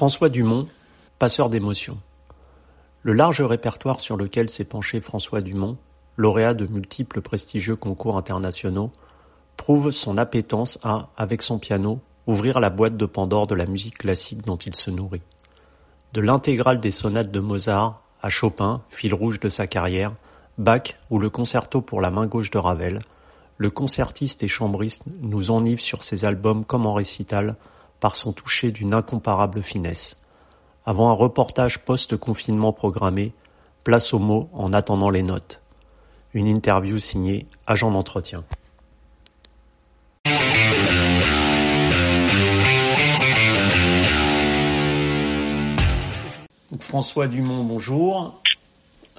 François Dumont, passeur d'émotions. Le large répertoire sur lequel s'est penché François Dumont, lauréat de multiples prestigieux concours internationaux, prouve son appétence à, avec son piano, ouvrir la boîte de Pandore de la musique classique dont il se nourrit. De l'intégrale des sonates de Mozart à Chopin, fil rouge de sa carrière, Bach ou le concerto pour la main gauche de Ravel, le concertiste et chambriste nous enivre sur ses albums comme en récital par son toucher d'une incomparable finesse. Avant un reportage post-confinement programmé, place aux mots en attendant les notes. Une interview signée Agent d'entretien. François Dumont, bonjour.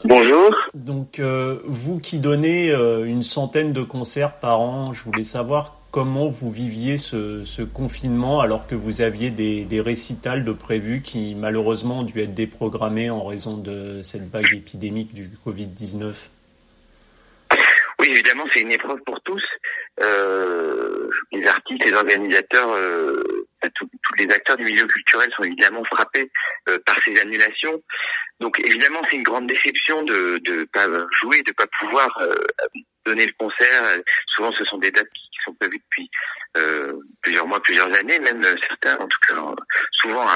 Bonjour. Donc, euh, vous qui donnez euh, une centaine de concerts par an, je voulais savoir comment vous viviez ce, confinement alors que vous aviez des, des, récitals de prévus qui malheureusement ont dû être déprogrammés en raison de cette vague épidémique du Covid-19 Oui, évidemment, c'est une épreuve pour tous. Euh, les artistes, les organisateurs, euh, tous les acteurs du milieu culturel sont évidemment frappés euh, par ces annulations. Donc évidemment, c'est une grande déception de ne pas jouer, de ne pas pouvoir euh, donner le concert. Souvent, ce sont des dates qui sont prévues depuis euh, plusieurs mois, plusieurs années, même certains, en tout cas, souvent,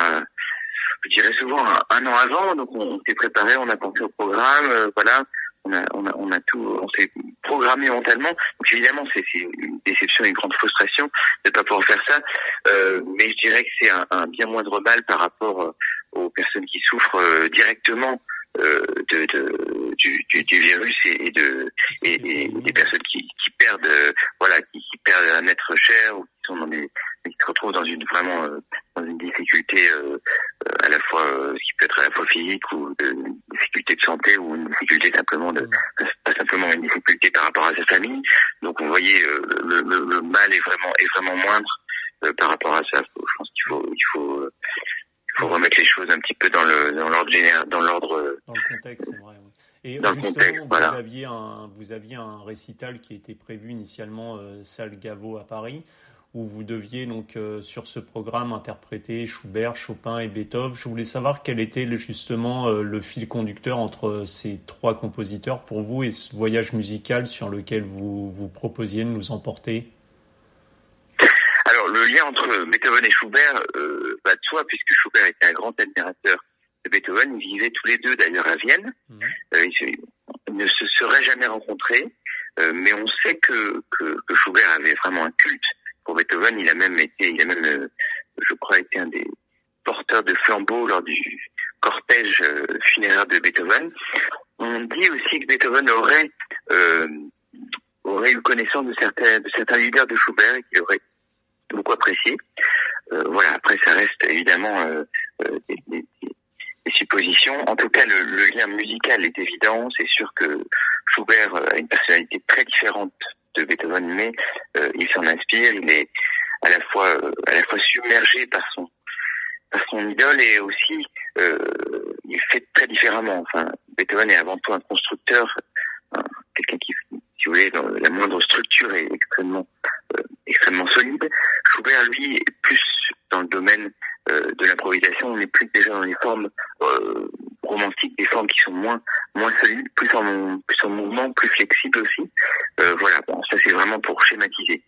je dirais souvent un, an avant. Donc, on, s'est préparé, on a pensé au programme, euh, voilà. On a, on a, on a tout, on s'est programmé mentalement. Donc évidemment, c'est une déception, une grande frustration de ne pas pouvoir faire ça. Euh, mais je dirais que c'est un, un, bien moindre mal par rapport aux personnes qui souffrent directement euh, de, de du, du, du, virus et, de et, des personnes qui, qui perdent euh, voilà qui, qui, perdent un être cher ou qui sont dans des qui se retrouvent dans une vraiment euh, dans une difficulté à la fois qui peut être à la fois physique ou une difficulté de santé ou une difficulté simplement de pas simplement une difficulté par rapport à sa famille. Donc vous voyez le, le, le mal est vraiment est vraiment moindre par rapport à ça. Je pense qu'il faut il faut faut remettre les choses un petit peu dans le dans l'ordre général, dans l'ordre. Dans le contexte, c'est vrai. Et dans le contexte, vous voilà. aviez un vous aviez un récital qui était prévu initialement euh, salle Gaveau à Paris où vous deviez donc euh, sur ce programme interpréter Schubert, Chopin et Beethoven. Je voulais savoir quel était le, justement euh, le fil conducteur entre ces trois compositeurs pour vous et ce voyage musical sur lequel vous vous proposiez de nous emporter le lien entre Beethoven et Schubert euh, va de soi, puisque Schubert était un grand admirateur de Beethoven. Ils vivaient tous les deux d'ailleurs à Vienne. Mhm. Euh, ils, ne se seraient jamais rencontrés, euh, mais on sait que, que, que, Schubert avait vraiment un culte pour Beethoven. Il a même été, il a même, je crois, été un des porteurs de flambeaux lors du cortège funéraire de Beethoven. On dit aussi que Beethoven aurait aurait eu connaissance de certains de certains leaders de Schubert et qu'il aurait beaucoup apprécié. Euh, voilà, après ça reste évidemment euh, euh, des, des, des, suppositions. En tout cas, le, le, lien musical est évident. C'est sûr que Schubert a une personnalité très différente de Beethoven, mais il s'en inspire. Il est à la fois à la fois submergé par son par son idole et aussi il fait très différemment. Enfin, Beethoven est avant tout un constructeur, quelqu'un qui, si vous voulez, dans la moindre structure est extrêmement extrêmement solide. Schubert, lui, est plus dans le domaine euh, de l'improvisation. On est plus déjà dans les formes euh, romantiques, des formes qui sont moins moins solides, plus en plus en mouvement, plus flexibles aussi. Euh, voilà. Bon, ça c'est vraiment pour schématiser.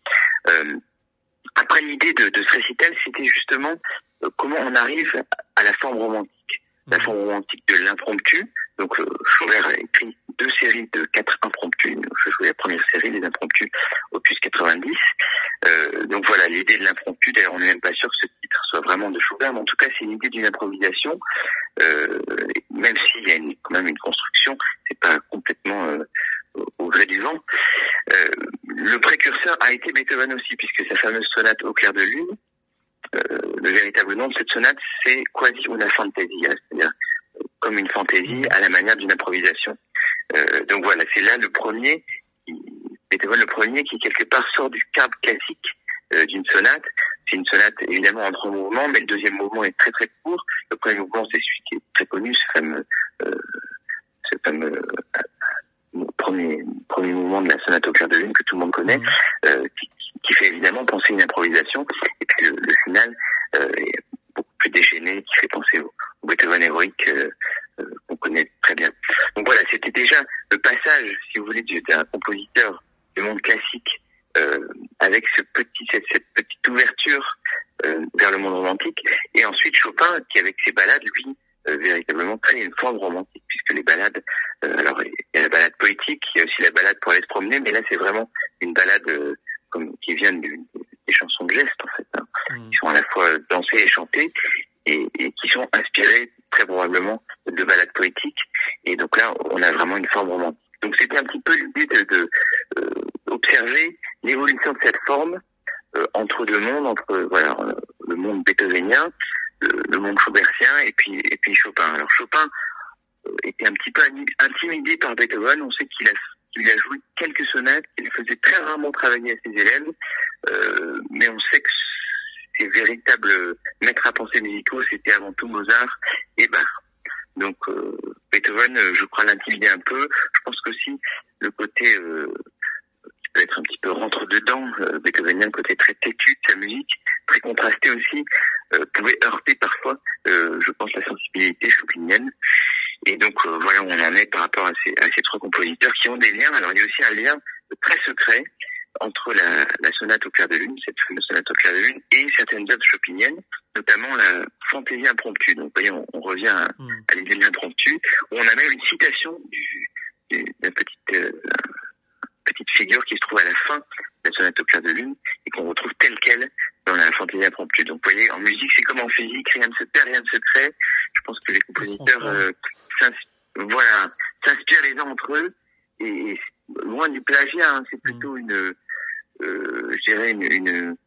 après l'idée de, de, ce récital, c'était justement comment on arrive à la forme romantique la forme romantique de l'impromptu. Donc Schubert a écrit deux séries de quatre impromptus. Je jouais la première série, les impromptus, opus 90. Euh, donc voilà, l'idée de l'impromptu, d'ailleurs on n'est même pas sûr que ce titre soit vraiment de Schubert, mais en tout cas c'est une idée d'une improvisation, euh, même s'il y a une, quand même une construction, c'est pas complètement euh, au gré du vent. Euh, le précurseur a été Beethoven aussi, puisque sa fameuse sonate au clair de lune, euh, le véritable nom de cette sonate, c'est quasi una fantasia, c'est-à-dire comme une fantaisie à la manière d'une improvisation. Euh, donc voilà, c'est là le premier, Beethoven le premier qui quelque part sort du cadre classique euh, d'une sonate. C'est une sonate évidemment en trois mouvements, mais le deuxième mouvement est très très court. Le premier mouvement, c'est celui qui est très connu, ce fameux, euh, ce fameux euh, premier premier mouvement de la sonate au clair de lune que tout le monde connaît, qui, qui, fait évidemment penser une improvisation. Et puis le, le final est beaucoup plus déchaîné qui fait penser au, Beethoven héroïque qu'on connaît très bien. Donc voilà, c'était déjà le passage, si vous voulez, d'un compositeur du monde classique avec ce petit, cette, petite ouverture vers le monde romantique, et ensuite Chopin qui avec ses balades, lui, véritablement crée une forme romantique, puisque les balades, alors il y a la balade poétique, il y a aussi la balade pour aller se promener, mais là c'est vraiment une balade comme qui viennent du, des chansons de geste en fait, hein, mm. qui sont à la fois dansées et chantées et, et, qui sont inspirées très probablement de balades poétiques. Et donc là, on a vraiment une forme romantique. Donc c'était un petit peu l'idée de, euh, observer l'évolution de cette forme euh, entre deux mondes, entre voilà le monde beethovenien, le, monde schaubertien et puis et puis Chopin. Alors Chopin euh, était un petit peu intimidé par Beethoven. On sait qu'il a il a joué quelques sonates qu'il faisait très rarement travailler à ses élèves, euh, mais on sait que ses véritables maîtres à penser musicaux, c'était avant tout Mozart et Bach. Donc euh, Beethoven, je crois l'intimidait un peu. Je pense qu'aussi le côté euh, peut être un petit peu rentre dedans, euh, Beethovenien, le côté très têtu de sa musique, très contrasté aussi, euh, pouvait heurter parfois, euh, je pense, la sensibilité chopinienne. Et donc euh, voilà où on en est par rapport à ces trois compositeurs qui ont des liens. Alors il y a aussi un lien très secret entre la, la sonate au clair de lune, cette fameuse sonate au clair de lune, et certaines œuvres chopiniennes, notamment la fantaisie impromptue. Donc vous voyez, on, on revient à, mm. à l'idée de l'impromptu, où on a même une citation du, du, d'un petite, euh, petite figure qui se trouve à la fin de la sonate au clair de lune et qu'on retrouve telle quelle dans la fantaisie impromptue. Donc vous voyez, en musique, c'est comme en physique, rien ne se perd, rien ne se crée. Je pense que les compositeurs euh, voilà, s'inspirent les uns entre eux et, loin du plagiat, hein, c'est plutôt mm. une, je dirais une, une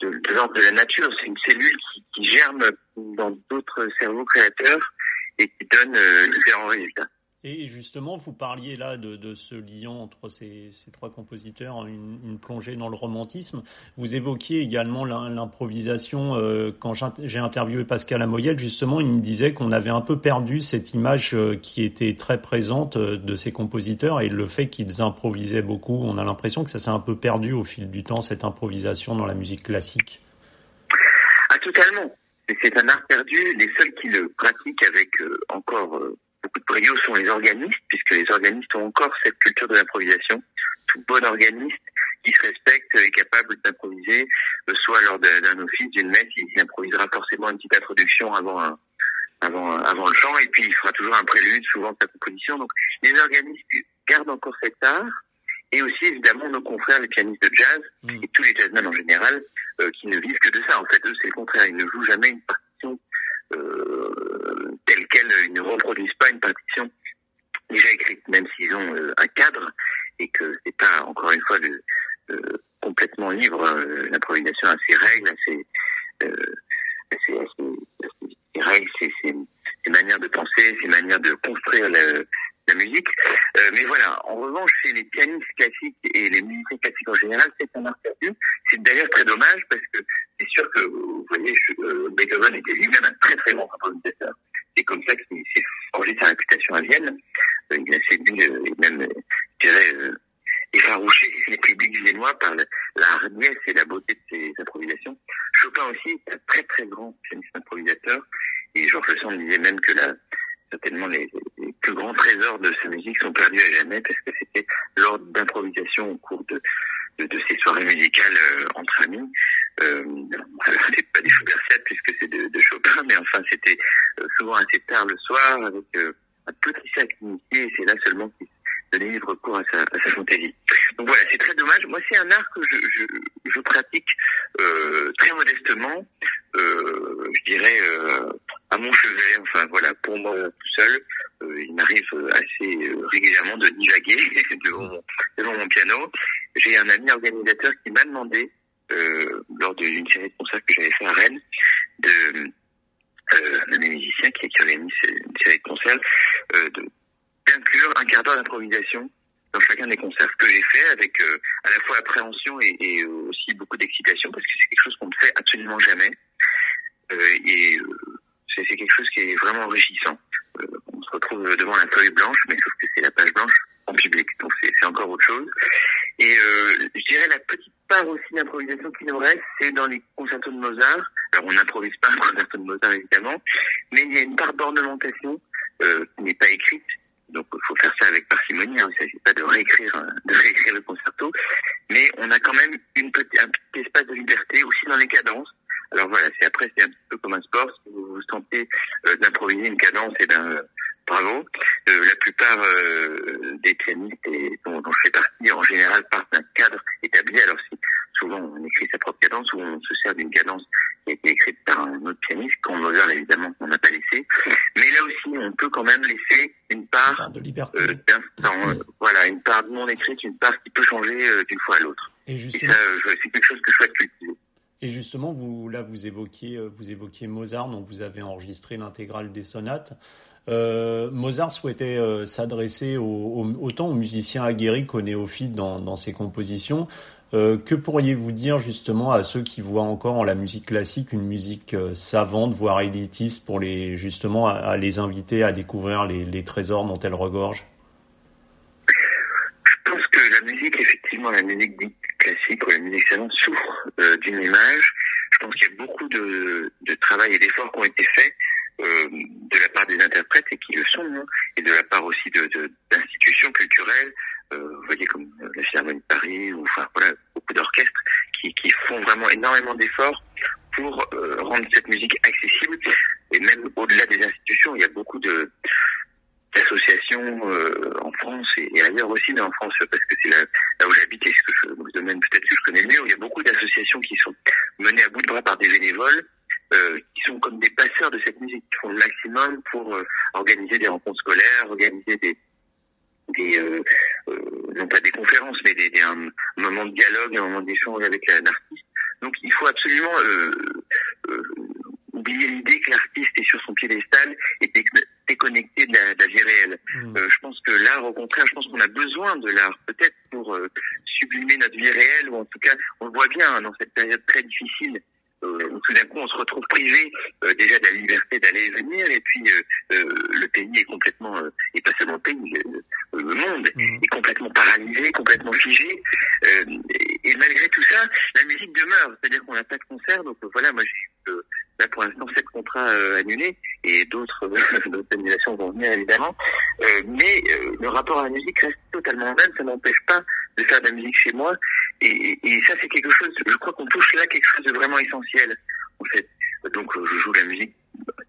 de, l'ordre de la nature, c'est une cellule qui, qui germe dans d'autres cerveaux créateurs et qui donne euh, différents résultats. Et justement, vous parliez là de, de ce lien entre ces, ces trois compositeurs, une, une, plongée dans le romantisme. Vous évoquiez également l'improvisation. Euh, quand j'ai interviewé Pascal Amoyel, justement, il me disait qu'on avait un peu perdu cette image euh, qui était très présente euh, de ces compositeurs et le fait qu'ils improvisaient beaucoup. On a l'impression que ça s'est un peu perdu au fil du temps, cette improvisation dans la musique classique. Ah, totalement. C'est un art perdu. Les seuls qui le pratiquent avec encore beaucoup de brio sont les organistes, puisque les organistes ont encore cette culture de l'improvisation. Tout bon organiste qui se respecte est capable d'improviser, euh, soit lors d'un office, d'une messe, il improvisera forcément une petite introduction avant un, avant, avant le chant, et puis il fera toujours un prélude, souvent de sa composition. Donc les organistes gardent encore cet art, et aussi évidemment nos confrères les pianistes de jazz, mm. et tous les jazzmen en général, euh, qui ne vivent que de ça. En fait, eux, c'est le contraire, ils ne jouent jamais une partition euh, telle qu'elle, ils ne reproduisent pas une partition déjà écrite, même s'ils ont euh, un cadre et que c'est pas encore une fois le, euh, complètement libre. L'improvisation a ses règles, ses, ses, ses, ses règles, ses, manières de penser, ses manières de construire la, musique. Euh, mais voilà, en revanche, chez les pianistes classiques et les musiciens classiques en général, c'est un art perdu. C'est d'ailleurs très dommage parce que c'est sûr que, vous voyez, euh, Beethoven était lui-même un très très bon compositeur. C'est comme ça qu'il s'est forgé sa réputation à Vienne. Euh, il a séduit, et même, je dirais, effarouché les publics viennois par la, hardiesse et la beauté de ses improvisations. Chopin aussi est un très très grand pianiste improvisateur. Et Georges Sand disait même que la, certainement les, plus grands trésors de sa musique sont perdus à jamais parce que c'était lors d'improvisation au cours de, de, de, ces soirées musicales euh, entre amis. Euh, c'est pas des Schubert puisque c'est de, de, Chopin, mais enfin c'était euh, souvent assez tard le soir avec euh, un petit sac initié et c'est là seulement qu'il donnait libre cours à sa, à sa fantaisie. Donc voilà, c'est très dommage. Moi, c'est un art que je, je, je pratique euh, très modestement, euh, je dirais à mon chevet, enfin voilà, pour moi tout seul, euh, il m'arrive assez euh, régulièrement de divaguer devant, mon, devant mon piano. J'ai un ami organisateur qui m'a demandé, euh, lors d'une série de concerts que j'avais fait à Rennes, de euh, un musicien qui, qui mis une série de concerts, euh, d'inclure un quart d'heure d'improvisation dans chacun des concerts que j'ai fait avec euh, à la fois appréhension et, et aussi beaucoup d'excitation parce que c'est quelque chose qu'on ne fait absolument jamais. Euh, et c'est quelque chose qui est vraiment enrichissant. Euh, on se retrouve devant la feuille blanche, mais sauf que c'est la page blanche en public, donc c'est encore autre chose. Et euh, je dirais la petite part aussi d'improvisation qui nous reste, c'est dans les concertos de Mozart. Alors on n'improvise pas un concerto de Mozart évidemment, mais il y a une part d'ornementation euh, qui n'est pas écrite. Donc il faut faire ça avec parcimonie. Hein. Il ne s'agit pas de réécrire, euh, de réécrire le concerto, mais on a quand même une petite, un petit espace de liberté aussi dans les cadences. Alors voilà, c'est après c'est un peu comme un sport. Si vous vous sentez euh, d'improviser une cadence, et ben bravo. Euh, la plupart euh, des pianistes dont, dont, je fais partie en général partent d'un cadre établi. Alors si souvent on écrit sa propre cadence ou on se sert d'une cadence qui a été écrite par un autre pianiste, quand Mozart évidemment on n'a pas laissé. Mais là aussi on peut quand même laisser une part de liberté, euh, d'instant, voilà, une part non écrite, une part qui peut changer d'une fois à l'autre. Et, justement... et ça, c'est quelque chose que je souhaite cultiver. Et justement, vous là, vous évoquiez, vous évoquiez Mozart, dont vous avez enregistré l'intégrale des sonates. Euh, Mozart souhaitait euh, s'adresser au, au, autant aux musiciens aguerris qu'aux néophytes dans, dans, ses compositions. Euh, que pourriez-vous dire justement à ceux qui voient encore en la musique classique une musique euh, savante, voire élitiste, pour les justement à, les inviter à découvrir les, trésors dont elle regorge? Je pense que la musique, effectivement, la musique dite classique ou la musique savante souffre euh, d'une image. Je pense qu'il y a beaucoup de, travail et d'efforts qui ont été faits de la part des interprètes et qui le sont, hein, et de la part aussi d'institutions culturelles, vous voyez comme la Philharmonie de Paris ou enfin voilà beaucoup d'orchestres qui, qui font vraiment énormément d'efforts pour euh, rendre cette musique accessible. Et même au-delà des institutions, il y a beaucoup de d'associations euh, en France et, ailleurs aussi, mais en France parce que c'est là, là, où j'habite et ce que je, le domaine peut-être que je connais mieux, il y a beaucoup d'associations qui sont menées à bout de bras par des bénévoles euh, qui sont comme des passeurs de cette musique, qui font le maximum pour euh, organiser des rencontres scolaires, organiser des, des euh, euh non pas des conférences, mais des, des, un moment de dialogue, un moment d'échange avec l'artiste. Donc il faut absolument oublier l'idée que l'artiste est sur son piédestal et déconnecté de la, de la vie réelle. Mmh. je pense que l'art, au contraire, je pense qu'on a besoin de l'art, peut-être pour sublimer notre vie réelle, ou en tout cas, on le voit bien hein, dans cette période très difficile euh, tout d'un coup on se retrouve privé euh, déjà de la liberté d'aller et venir et puis euh, le pays est complètement et pas seulement le pays le monde mmh. est complètement paralysé complètement figé et, et, malgré tout ça la musique demeure c'est-à-dire qu'on n'a pas de concert donc voilà moi j'ai Là, pour l'instant, sept contrats euh, annulés et d'autres annulations vont venir évidemment. Euh, mais euh, le rapport à la musique reste totalement même. Ça n'empêche pas de faire de la musique chez moi. Et, et ça, c'est quelque chose. Je crois qu'on touche là quelque chose de vraiment essentiel. En fait, donc je joue la musique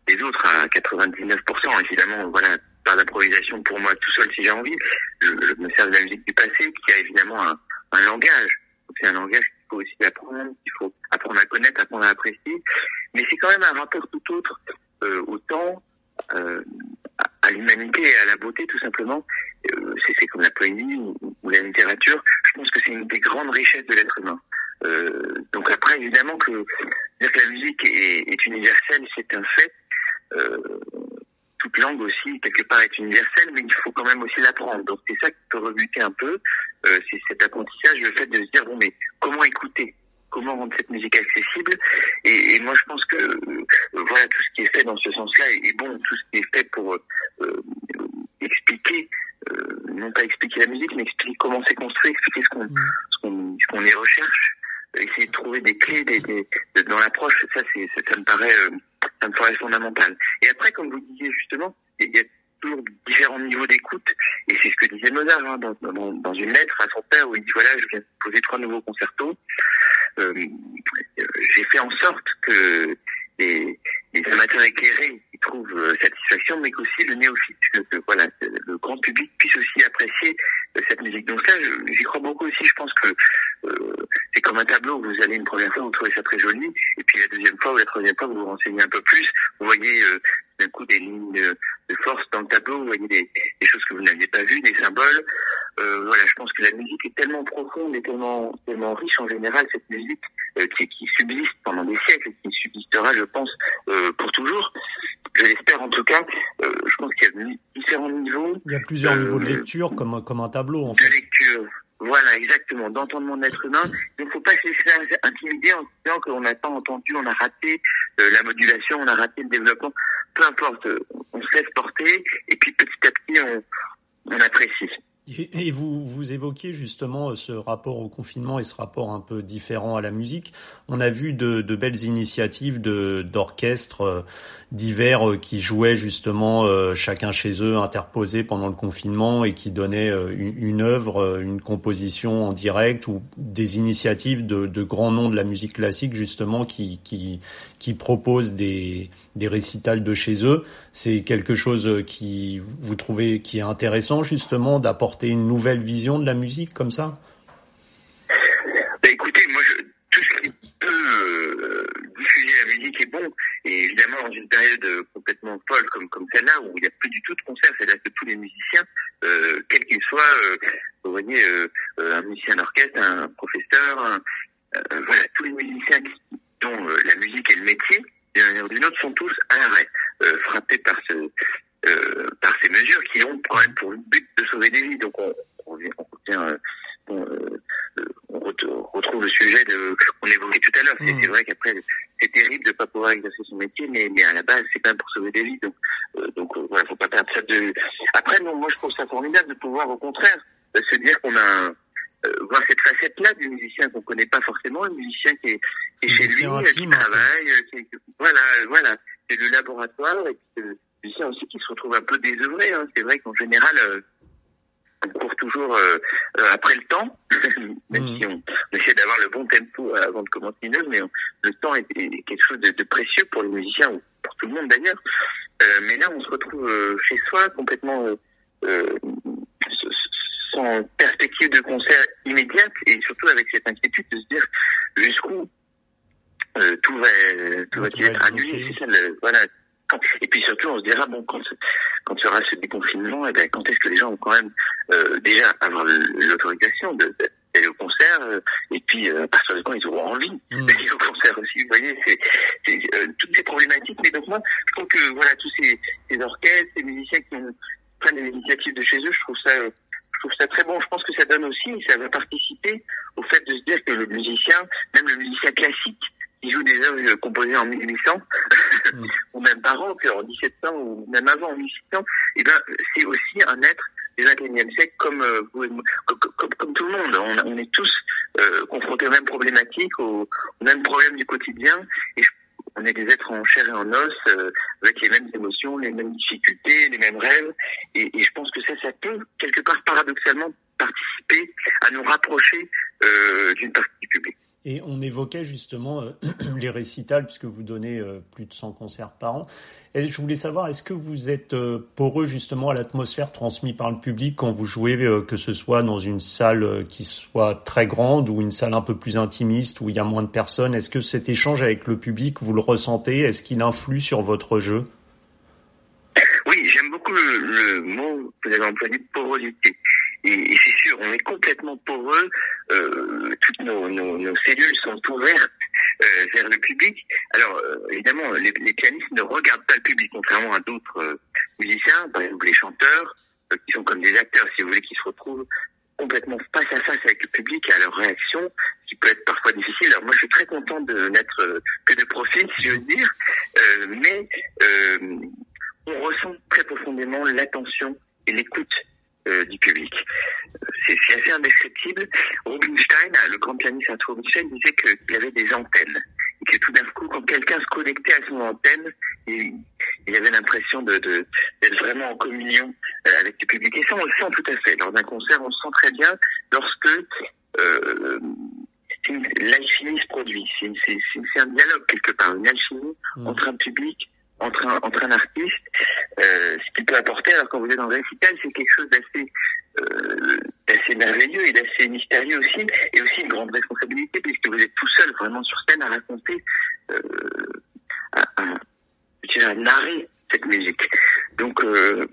des autres à 99%. Évidemment, voilà, par d'improvisation pour moi tout seul si j'ai envie. Je, je, me sers de la musique du passé qui a évidemment un, un langage. C'est un langage faut aussi apprendre, qu'il faut apprendre à connaître, apprendre à apprécier. Mais c'est quand même un rapport tout autre euh, au temps, euh, à l'humanité et à la beauté tout simplement. Euh, c'est comme la poésie ou, la littérature. Je pense que c'est une des grandes richesses de l'être humain. Euh, donc après, évidemment que que la musique est, est universelle, c'est un fait. Euh, toute langue aussi, quelque part, est universelle, mais il faut quand même aussi l'apprendre. Donc c'est ça qui peut rebuter un peu, euh, c'est cet apprentissage, le fait de se dire, bon, mais comment écouter? Comment rendre cette musique accessible? Et, et moi, je pense que euh, voilà tout ce qui est fait dans ce sens-là est, bon, tout ce qui est fait pour euh, expliquer, euh, non pas expliquer la musique, mais expliquer comment c'est construit, expliquer ce qu'on ce qu'on ce qu'on y recherche, essayer de trouver des clés des, des, dans l'approche. Ça, c'est ça, me paraît euh, ça me paraît fondamental. Et après, comme vous disiez justement, il y a toujours différents niveaux d'écoute. Et c'est ce que disait Mozart hein, dans, dans, dans, une lettre à son père où il dit voilà, je viens de poser trois nouveaux concertos. Euh, j'ai fait en sorte que les, amateurs éclairés trouvent euh, satisfaction, mais qu'aussi le néophyte, que, voilà, le grand public puisse aussi apprécier euh, cette musique. Donc ça, j'y crois beaucoup aussi. Je pense que euh, c'est comme un tableau où vous allez une première fois, vous trouvez ça très joli, et puis la deuxième fois ou la troisième fois, vous vous renseignez un peu plus. Vous voyez euh, d'un coup des lignes de, force dans le tableau, vous voyez des, choses que vous n'aviez pas vues, des symboles. Euh, voilà, je pense que la musique est tellement profonde et tellement, tellement riche en général, cette musique euh, qui, qui, subsiste pendant des siècles et qui subsistera, je pense, euh, pour toujours. Je l'espère en tout cas. Euh, je pense qu'il y a différents niveaux. Il y a plusieurs niveaux de lecture, comme, comme un tableau en fait. De lecture, voilà, exactement, d'entendement de l'être humain. Il ne faut pas se laisser intimider en disant qu'on n'a pas entendu, on a raté euh, la modulation, on a raté le développement. Peu importe, on se laisse porter et puis petit à petit, on, on apprécie. Et vous, vous évoquiez justement euh, ce rapport au confinement et ce rapport un peu différent à la musique. On a vu de, de belles initiatives d'orchestres euh, divers euh, qui jouaient justement chacun chez eux, interposés pendant le confinement et qui donnaient une, une œuvre, une composition en direct ou des initiatives de, de grands noms de la musique classique justement qui, qui, qui proposent des, des récitals de chez eux. C'est quelque chose qui vous trouvez qui est intéressant justement d'apporter une nouvelle vision de la musique comme ça? Bah, Écoutez, moi, je, tout ce qui peut euh, diffuser la musique est bon. Et évidemment, dans une période complètement folle comme, comme celle-là, où il n'y a plus du tout de concerts, c'est-à-dire que tous les musiciens, euh, quels qu'ils soient, euh, vous voyez, euh, un musicien d'orchestre, un professeur, voilà, tous les musiciens dont la musique est le métier, d'une manière ou d'une autre, sont tous à l'arrêt, frappés par ce euh, par ces mesures qui ont quand même pour but de sauver des vies. Donc on, on, on, euh, euh, on retrouve le sujet de qu'on évoquait tout à l'heure. C'est mmh. vrai qu'après c'est terrible de pas pouvoir exercer son métier, mais, mais à la base c'est quand même pour sauver des vies. Donc donc voilà, faut pas perdre ça de. Après non, moi je trouve ça formidable de pouvoir au contraire se dire qu'on a voir cette facette-là du musicien qu'on connaît pas forcément, le musicien qui est, qui est chez lui, qui travaille, qui, voilà, voilà, c'est le laboratoire et puis, musiciens aussi qui se retrouvent un peu désœuvrés. Hein. C'est vrai qu'en général, euh, on court toujours euh, euh, après le temps, même mmh. si on, essaie d'avoir le bon tempo avant de commencer une œuvre, mais le temps est, quelque chose de, précieux pour les musiciens ou pour tout le monde d'ailleurs. mais là, on se retrouve chez soi complètement sans perspective de concert immédiate et surtout avec cette inquiétude de se dire jusqu'où tout va tout va être annulé. C'est ça, le, voilà, et puis surtout, on se dira bon, quand quand sera ce déconfinement, et eh ben, quand est-ce que les gens vont quand même euh, déjà avoir l'autorisation de, d'aller au concert euh, et puis euh, à partir de quand ils auront envie mmh. d'aller au concert aussi. Vous voyez, c'est, c'est euh, toutes ces problématiques. Mais donc moi, je trouve que voilà tous ces, ces orchestres, ces musiciens qui prennent des initiatives de chez eux, je trouve ça trouve ça très bon. Je pense que ça donne aussi, ça va participer au fait de se dire que le musicien, même le musicien classique, qui joue des œuvres composées en 1800, mm. ou même par an, en 1700, ou même avant en 1800, et eh ben, c'est aussi un être du 21e siècle comme, euh, comme, comme, comme, tout le monde. On, on est tous euh, confrontés aux mêmes problématiques, aux, mêmes problèmes du quotidien, et on est des êtres en chair et en os, euh, avec les mêmes émotions, les mêmes difficultés, les mêmes rêves, et, je pense que ça, ça peut, quelque part paradoxalement, participer à nous rapprocher euh, d'une partie du public. Et on évoquait justement euh, les récitals, puisque vous donnez euh, plus de 100 concerts par an. Je voulais savoir, est-ce que vous êtes euh, poreux justement à l'atmosphère transmise par le public quand vous jouez, que ce soit dans une salle qui soit très grande ou une salle un peu plus intimiste où il y a moins de personnes? Est-ce que cet échange avec le public, vous le ressentez? Est-ce qu'il influe sur votre jeu? Oui, j'aime beaucoup le, le, mot que vous avez employé, porosité. Et, c'est on est complètement poreux, euh, toutes nos, cellules sont ouvertes euh, vers le public. Alors, euh, évidemment, les, pianistes ne regardent pas le public, contrairement à d'autres musiciens, par exemple les chanteurs, qui sont comme des acteurs, si vous voulez, qui se retrouvent complètement face à face avec le public et à leur réaction, qui peut être parfois difficile. Alors moi, je suis très content de n'être que de profil, si je veux dire, mais on ressent très profondément l'attention et l'écoute euh, du public. C'est assez indescriptible. Rubinstein, le grand pianiste Rubinstein, disait qu'il avait des antennes. Et que tout d'un coup, quand quelqu'un se connectait à son antenne, il, il avait l'impression de, d'être vraiment en communion euh, avec le public. Et ça, on le sent tout à fait. Dans un concert, on le sent très bien lorsque euh, l'alchimie se produit. C'est, un dialogue quelque part, une alchimie mmh. entre un public entre un, entre un artiste, euh, ce qu'il peut apporter. Alors quand vous êtes dans un récital, c'est quelque chose d'assez euh, merveilleux et d'assez mystérieux aussi, et aussi une grande responsabilité puisque vous êtes tout seul vraiment sur scène à raconter, euh, à, à, à, narrer cette musique. Donc euh,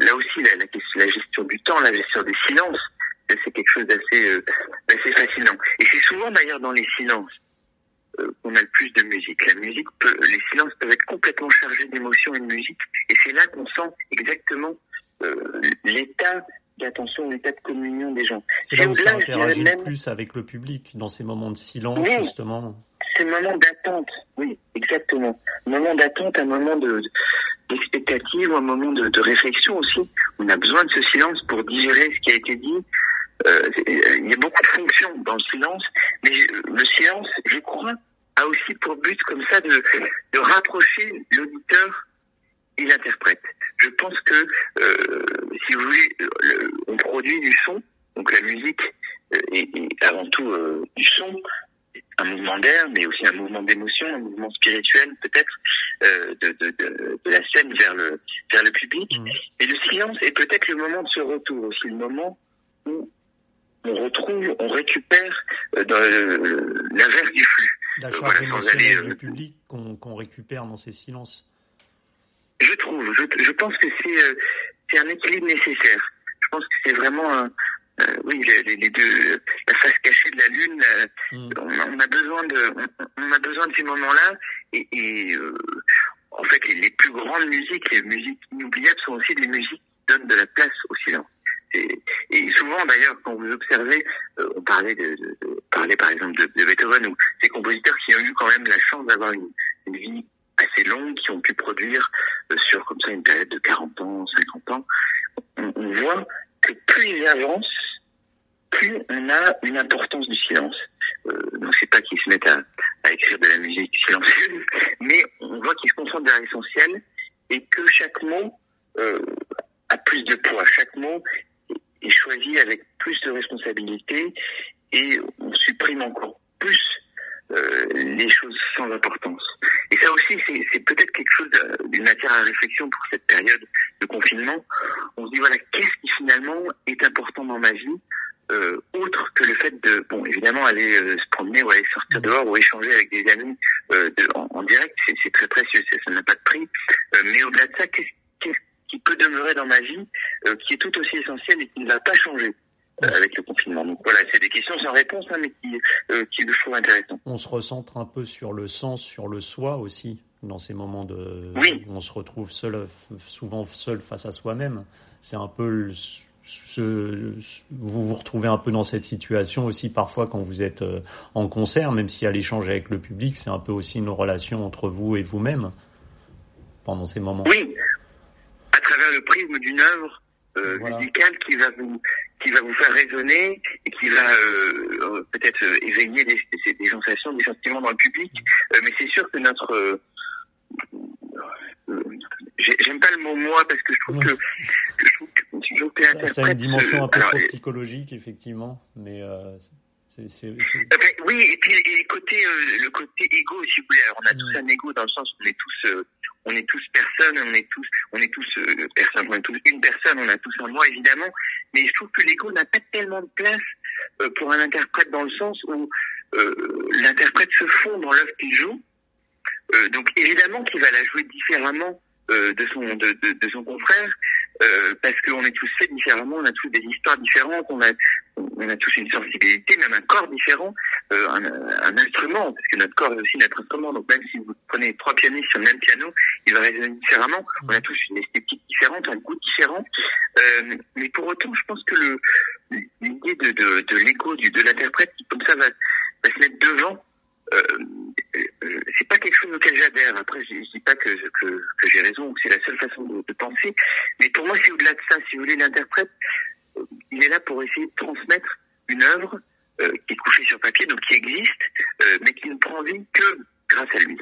là aussi, la, la, la, gestion du temps, la gestion des silences, c'est quelque chose d'assez euh, d'assez fascinant. Et c'est souvent d'ailleurs dans les silences euh, on a le plus de musique. La musique peut, les silences peuvent être complètement chargés d'émotions et de musique, et c'est là qu'on sent exactement euh, l'état d'attention, l'état de communion des gens. C'est là où ça interagit même... plus avec le public, dans ces moments de silence, justement. Ces moments d'attente, oui, exactement. Un moment d'attente, un moment de, d'expectative un moment de, de, réflexion aussi. On a besoin de ce silence pour digérer ce qui a été dit. Euh, il y a beaucoup de fonctions dans le silence, mais le silence, je crois, a aussi pour but comme ça de, de rapprocher l'auditeur et l'interprète. Je pense que, euh, si vous voulez, on produit du son, donc la musique euh, est, avant tout euh, du son, un mouvement d'air, mais aussi un mouvement d'émotion, un mouvement spirituel peut-être de, de, de, de, la scène vers le vers le public. Mmh. Et le silence est peut-être le moment de ce retour aussi, le moment où on retrouve, on récupère dans l'inverse du flux. La euh, charge émotionnelle du public qu'on récupère dans ces silences. Je trouve, je, je pense que c'est c'est un équilibre nécessaire. Je pense que c'est vraiment un, euh, oui, les, les, deux, la face cachée de la lune. Euh, mm. on, a besoin de, on, a besoin de ces moments-là. Et, et euh, en fait, les, les, plus grandes musiques, les musiques inoubliables, sont aussi des musiques qui donnent de la place au silence. Et, et souvent, d'ailleurs, quand vous observez, on parlait de, de, de, parlait par exemple de, de, Beethoven ou ces compositeurs qui ont eu quand même la chance d'avoir une, une vie assez longue, qui ont pu produire sur comme ça une période de 40 ans, 50 ans, on, on voit que plus ils avancent, plus on a une importance du silence. Euh, donc c'est pas qu'ils se mettent à, à, écrire de la musique silencieuse, mais on voit qu'ils se concentrent vers l'essentiel et que chaque mot euh, a plus de poids. Chaque mot est choisi avec plus de responsabilité et on supprime encore plus euh, les choses sans importance. Et ça aussi, c'est peut-être quelque chose d'une matière à réflexion pour cette période de confinement. On se dit, voilà, qu'est-ce qui finalement est important dans ma vie euh, autre que le fait de, bon, évidemment, aller euh, se promener ou aller sortir dehors ou échanger avec des amis euh, de, en, en, direct, c'est très précieux, ça n'a pas de prix. Euh, mais au-delà de ça, qu'est-ce qui peut demeurer dans ma vie, euh, qui est tout aussi essentiel et qui ne va pas changer? Avec le confinement. Donc voilà, c'est des questions sans réponse, hein, mais qui, qui je trouve intéressant. On se recentre un peu sur le sens, sur le soi aussi, dans ces moments de, oui. où on se retrouve seul, souvent seul face à soi-même. C'est un peu le, ce, vous vous retrouvez un peu dans cette situation aussi parfois quand vous êtes euh, en concert, même s'il y a l'échange avec le public, c'est un peu aussi une relation entre vous et vous-même pendant ces moments. Oui, à travers le prisme d'une œuvre euh, voilà. musicale qui va vous qui va vous faire résonner et qui va euh, peut-être éveiller des, des, des, sensations, des sentiments dans le public. Euh, mais c'est sûr que notre euh, j'aime pas le mot moi parce que je trouve que, que je trouve que ça, a une dimension un peu alors, psychologique, effectivement, mais euh, c'est... Oui, et puis et le côté, euh, le côté égo, si vous voulez. Alors, on a tous un égo dans le sens où on est tous, euh, on est tous personnes, on est tous, on est tous euh, personnes, on est tous une personne, on a tous un moi évidemment. Mais je trouve que l'ego n'a pas tellement de place euh, pour un interprète dans le sens où l'interprète se fond dans l'œuvre qu'il joue. donc évidemment qu'il va la jouer différemment de son de, de, de, son confrère euh, parce qu'on est tous faits différemment, on a tous des histoires différentes, on a on a tous une sensibilité, même un corps différent, euh, un, un, instrument parce que notre corps est aussi notre instrument. Donc même si vous prenez trois pianistes sur le même piano, il va résonner différemment. On a tous une esthétique différente, un goût différent. Euh, mais pour autant, je pense que le l'idée de de, de l'écho du de l'interprète comme ça va, va se mettre devant euh, euh, c'est pas quelque chose auquel j'adhère. Après, je, je dis pas que, que, que j'ai raison ou que c'est la seule façon de, de, penser. Mais pour moi, c'est au-delà de ça. Si vous voulez, l'interprète, euh, il est là pour essayer de transmettre une œuvre euh, qui est couchée sur papier, donc qui existe, mais qui ne prend vie que grâce à lui.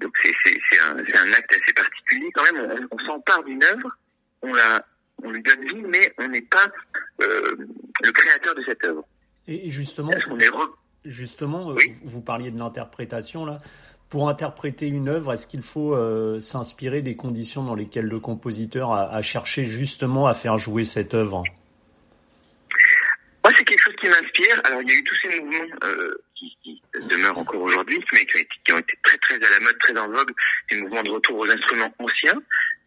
Donc c'est, un, acte assez particulier quand même. On, on s'empare d'une œuvre, on la, on lui donne vie, mais on n'est pas le créateur de cette œuvre. Et justement, on est re- Justement, oui. vous parliez de l'interprétation là. Pour interpréter une œuvre, est-ce qu'il faut euh, s'inspirer des conditions dans lesquelles le compositeur a, a, cherché justement à faire jouer cette œuvre? Moi, c'est quelque chose qui m'inspire. Alors, il y a eu tous ces mouvements euh, qui, qui, demeurent encore aujourd'hui, mais qui ont, été, qui ont, été, très très à la mode, très en vogue. Des mouvements de retour aux instruments anciens.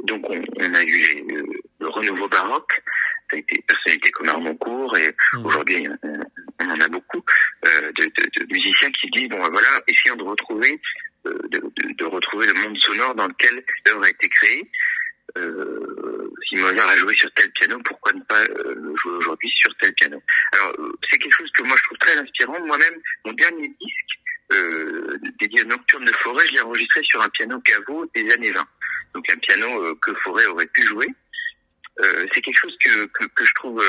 Donc, on, on a eu les, le, le, renouveau baroque. Ça a été comme Armoncourt et mmh. aujourd'hui, on, on, en a beaucoup euh, de, de, de, musiciens qui disent bon, voilà, essayons de retrouver euh, de, de, de, retrouver le monde sonore dans lequel l'œuvre a été créée. Euh, si Mozart a joué sur tel piano, pourquoi ne pas euh, le jouer aujourd'hui sur tel piano? Alors, euh, c'est quelque chose que moi je trouve très inspirant. Moi-même, mon dernier disque, euh, dédié à Nocturne de forêt, je l'ai enregistré sur un piano Caveau des années 20. donc un piano que Forêt aurait pu jouer. C'est quelque chose que, que, que je trouve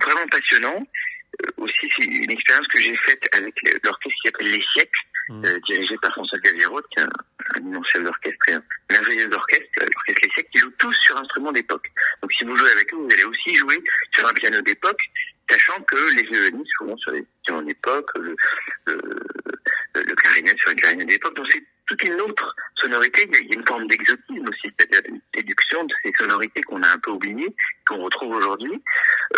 vraiment passionnant. aussi, c'est une expérience que j'ai faite avec l'orchestre qui s'appelle Les Siècles, mmh. dirigé par François Gaviro, qui est un, un chef d'orchestre et un merveilleux orchestre, l'orchestre Les Siècles, qui joue tous sur instruments d'époque. Donc si vous jouez avec eux, vous allez aussi jouer sur un piano d'époque, sachant que les violonistes joueront sur des pianos d'époque, le, le, le, clarinette sur une clarinette d'époque. Donc c'est toute une autre sonorité. Il y a une forme d'exotisme aussi, c'est-à-dire une séduction de ces sonorités qu'on a un peu oubliées, qu'on retrouve aujourd'hui.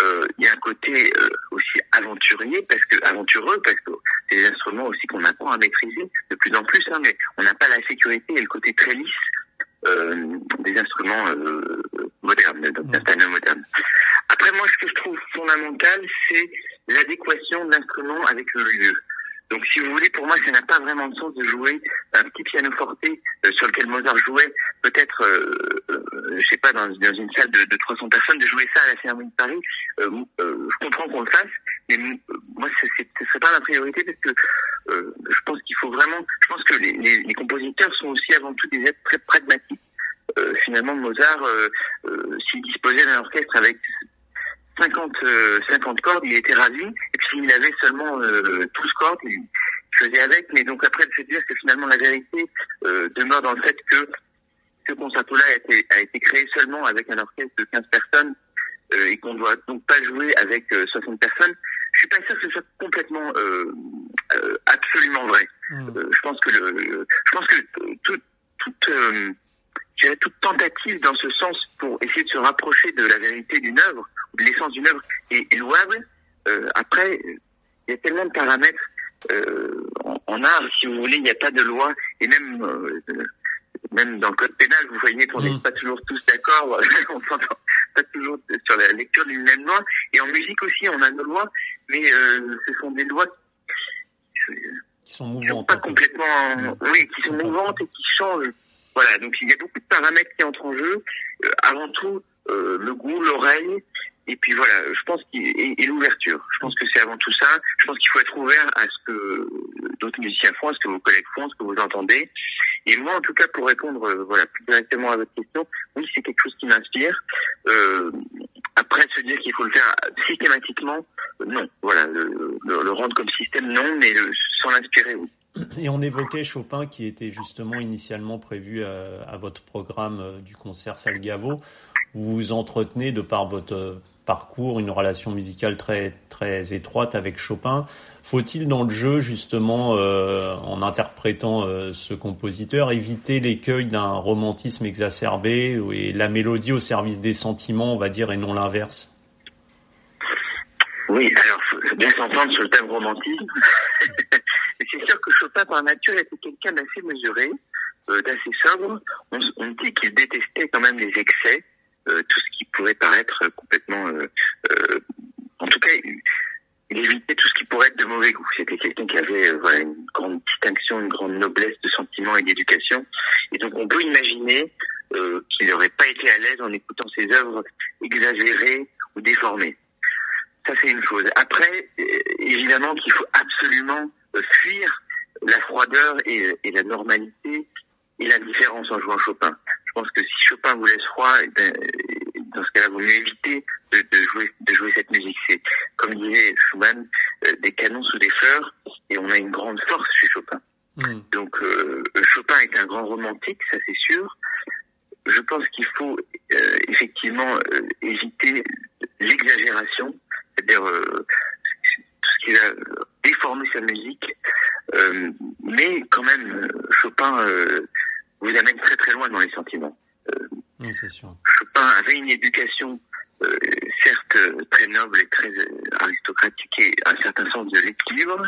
Euh, il y a un côté euh, aussi aventurier, parce que aventureux, parce que c'est des instruments aussi qu'on apprend à maîtriser de plus en plus, hein, mais on n'a pas la sécurité et le côté très lisse euh, des instruments modernes, donc d'un moderne. Après, ce que je trouve fondamental, c'est l'adéquation de l'instrument avec le lieu. Donc, si vous voulez, pour moi, ça n'a pas vraiment de sens de jouer un petit piano forte euh, sur lequel Mozart jouait, peut-être, euh, euh, je sais pas, dans, une salle de, de, 300 personnes, de jouer ça à la cérémonie de Paris. Euh, euh, je comprends qu'on le fasse, mais moi, ce ne serait pas ma priorité parce que je pense qu'il faut vraiment. Je pense que les, les, les, compositeurs sont aussi avant tout des êtres très pragmatiques. finalement, Mozart, s'il disposait d'un orchestre avec 50, 50 cordes, il était ravi. Et puis s'il avait seulement euh, 12 cordes, il faisait avec. Mais donc après de se dire que finalement la vérité euh, demeure dans le fait que ce concerto-là a été, a été créé seulement avec un orchestre de 15 personnes euh, et qu'on doit donc pas jouer avec 60 euh, personnes. Je suis pas sûr que ce soit complètement euh, absolument vrai. Mmh. je pense que le, je pense que tout, toute toute tentative dans ce sens pour essayer de se rapprocher de la vérité d'une œuvre, l'essence d'une œuvre, est, louable. Euh, après, il y a tellement de paramètres euh, en, en, art, si vous voulez, il n'y a pas de loi, et même euh, même dans le code pénal, vous voyez qu'on n'est mm. pas toujours tous d'accord, on s'entend pas toujours sur la lecture d'une même loi, et en musique aussi, on a nos lois, mais euh, ce sont des lois qui sont mouvantes. pas complètement, mm. oui, qui sont mouvantes et qui changent voilà, donc il y a beaucoup de paramètres qui entrent en jeu. Euh, avant tout, euh, le goût, l'oreille, et puis voilà, je pense qu'il et, l'ouverture. Je pense que c'est avant tout ça. Je pense qu'il faut être ouvert à ce que d'autres musiciens font, à ce que vos collègues font, à ce que vous entendez. Et moi, en tout cas, pour répondre euh, voilà plus directement à votre question, oui, c'est quelque chose qui m'inspire. Euh, après, se dire qu'il faut le faire systématiquement, non. Voilà, le, le, rendre comme système, non, mais sans l'inspirer, oui. Et on évoquait Chopin qui était justement initialement prévu à, à votre programme euh, du concert Salgavo. Vous entretenez de par votre euh, parcours une relation musicale très très étroite avec Chopin. Faut-il dans le jeu justement, euh, en interprétant euh, ce compositeur, éviter l'écueil d'un romantisme exacerbé et la mélodie au service des sentiments, on va dire, et non l'inverse? Oui, alors bien s'entendre sur le thème romantisme. c'est sûr que Chopin, par nature, était quelqu'un d'assez mesuré, d'assez sobre. On, dit qu'il détestait quand même les excès, tout ce qui pourrait paraître complètement... Euh, euh en tout cas, il évitait tout ce qui pourrait être de mauvais goût. C'était quelqu'un qui avait euh, voilà, une grande distinction, une grande noblesse de sentiments et d'éducation. Et donc on peut imaginer qu'il n'aurait pas été à l'aise en écoutant ses œuvres exagérées ou déformées. Ça, c'est une chose. Après, évidemment qu'il faut absolument fuir la froideur et, et la normalité et la différence en jouant Chopin. Je pense que si Chopin vous laisse froid, eh ben, dans ce cas-là, vous mieux éviter de, de, jouer, de jouer cette musique. C'est, comme disait Schumann, euh, des canons sous des fleurs, et on a une grande force chez Chopin. Mm. Donc, euh, Chopin est un grand romantique, ça c'est sûr. Je pense qu'il faut euh, effectivement éviter l'exagération, c'est-à-dire tout ce qui va déformer sa musique. Mais quand même, Chopin vous amène très très loin dans les sentiments. Euh, c'est sûr. Chopin avait une éducation certes très noble et très aristocratique et un certain sens de l'équilibre